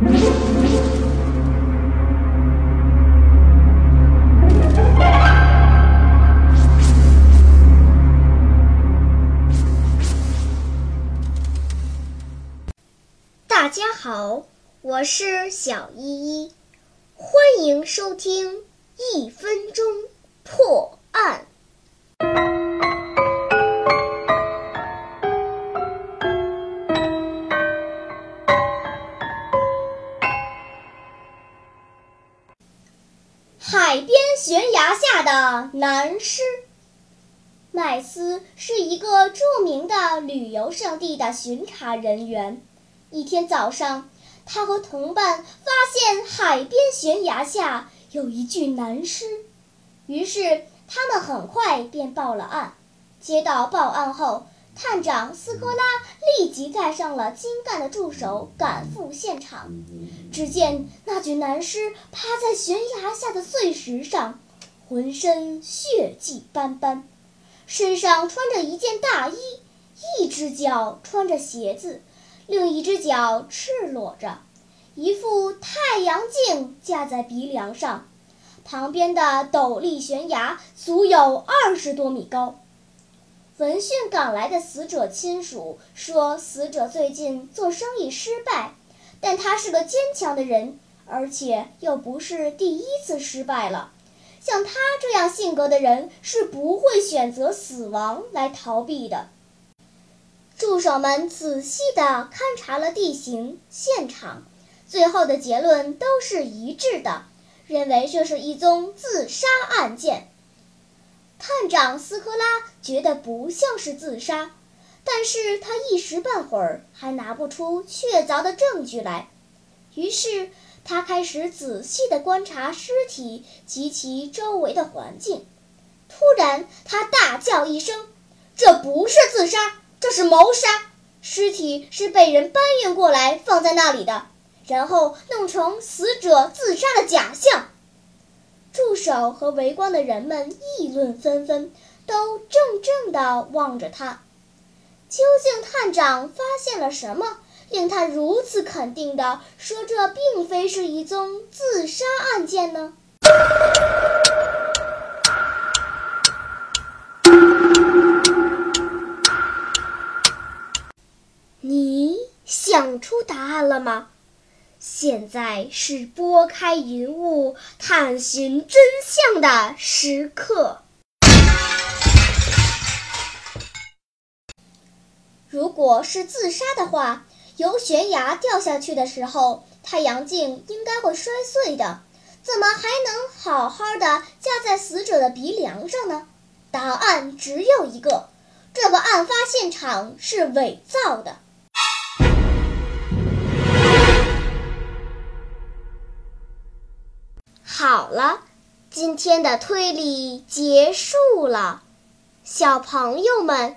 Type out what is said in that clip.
大家好，我是小依依，欢迎收听一分钟的男尸。麦斯是一个著名的旅游胜地的巡查人员。一天早上，他和同伴发现海边悬崖下有一具男尸，于是他们很快便报了案。接到报案后，探长斯科拉立即带上了精干的助手赶赴现场。只见那具男尸趴在悬崖下的碎石上，浑身血迹斑斑，身上穿着一件大衣，一只脚穿着鞋子。另一只脚赤裸着，一副太阳镜架在鼻梁上，旁边的陡立悬崖足有二十多米高。闻讯赶来的死者亲属说，死者最近做生意失败，但他是个坚强的人，而且又不是第一次失败了。像他这样性格的人是不会选择死亡来逃避的。助手们仔细地勘察了地形、现场，最后的结论都是一致的，认为这是一宗自杀案件。探长斯科拉觉得不像是自杀，但是他一时半会儿还拿不出确凿的证据来。于是他开始仔细地观察尸体及其周围的环境。突然，他大叫一声：“这不是自杀！”这是谋杀，尸体是被人搬运过来放在那里的，然后弄成死者自杀的假象。助手和围观的人们议论纷纷，都怔怔地望着他。究竟探长发现了什么，令他如此肯定地说这并非是一宗自杀案件呢？你想出答案了吗？现在是拨开云雾探寻真相的时刻。如果是自杀的话，由悬崖掉下去的时候，太阳镜应该会摔碎的，怎么还能好好的架在死者的鼻梁上呢？答案只有一个，这个案发现场是伪造的。好了，今天的推理结束了。小朋友们，